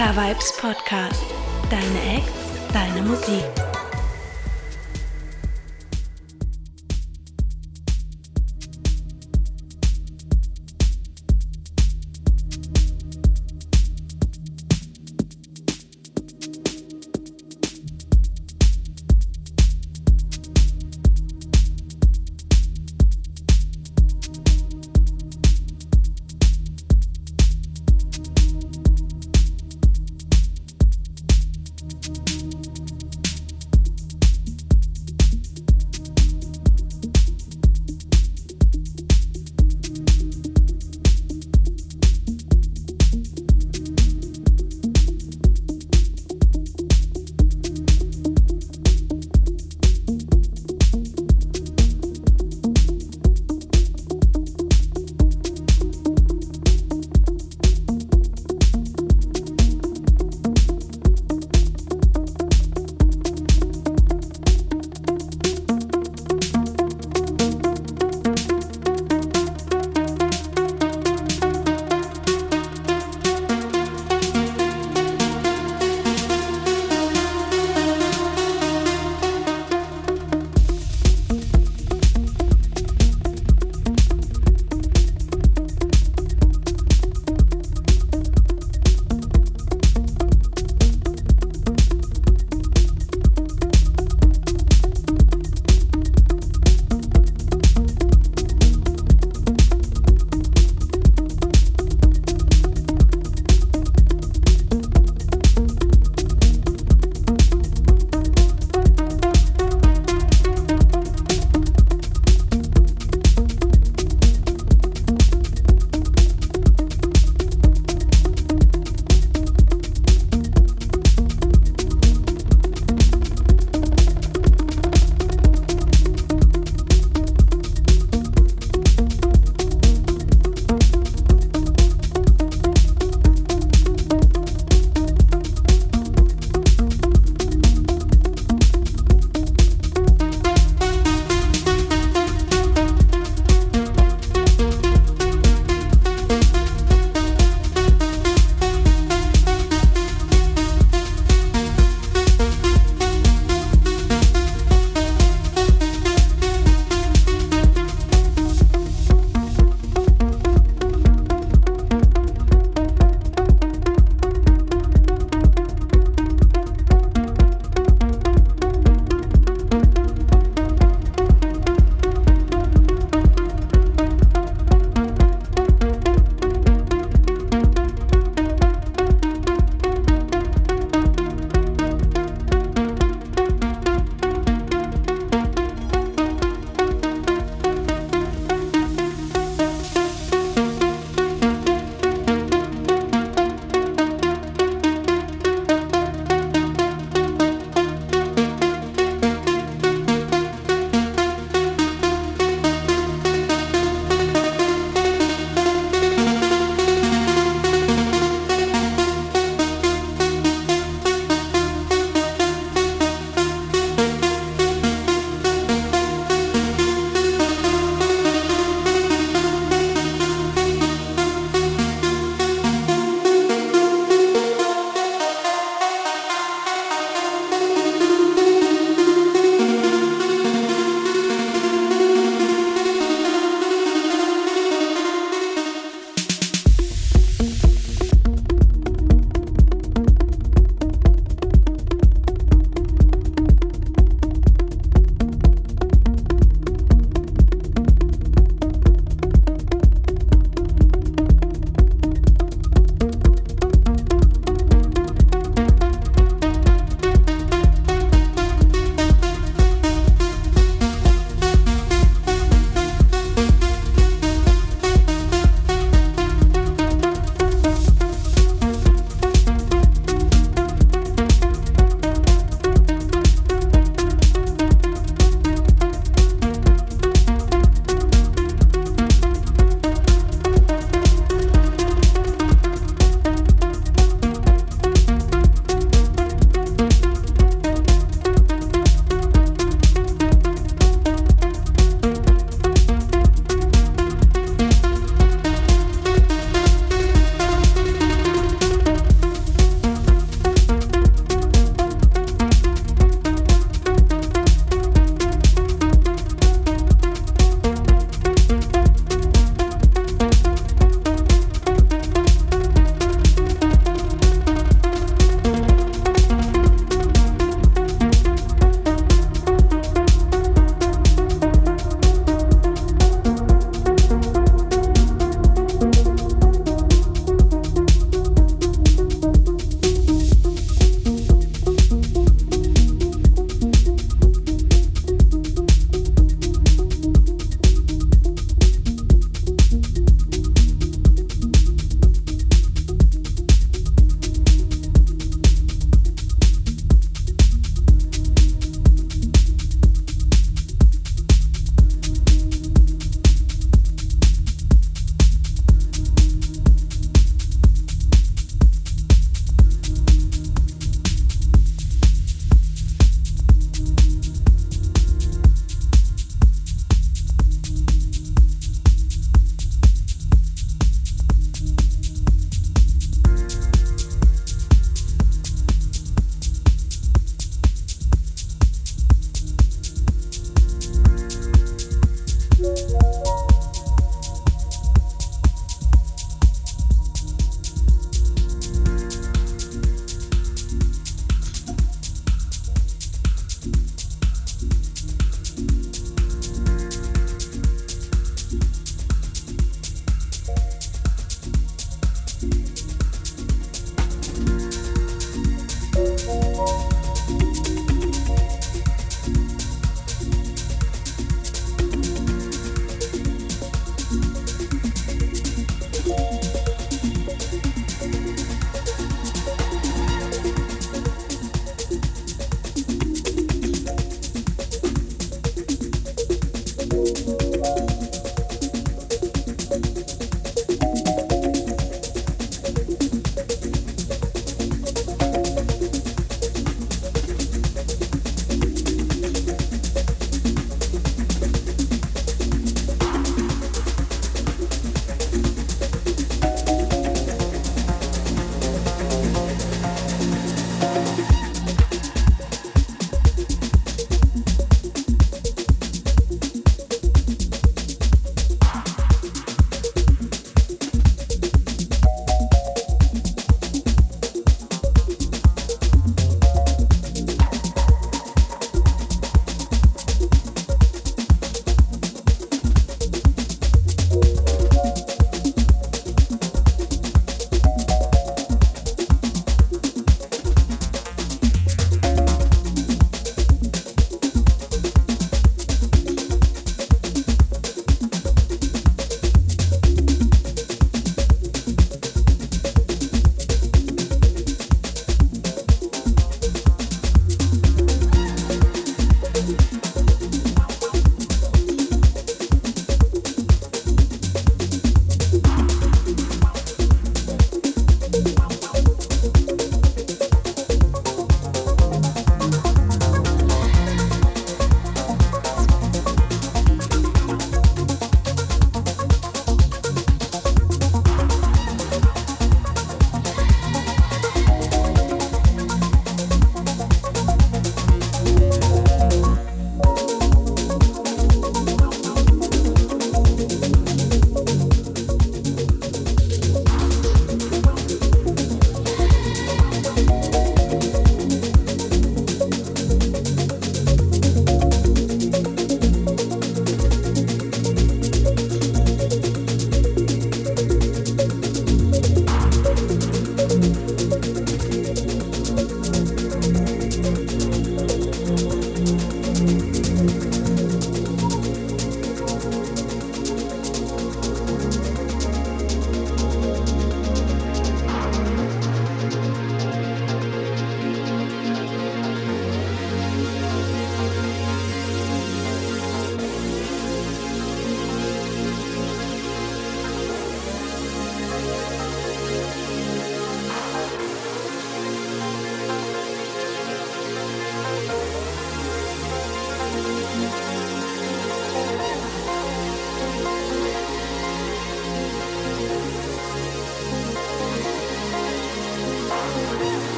K-Vibes Podcast. Deine Acts, deine Musik.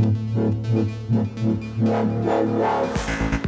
Thank you.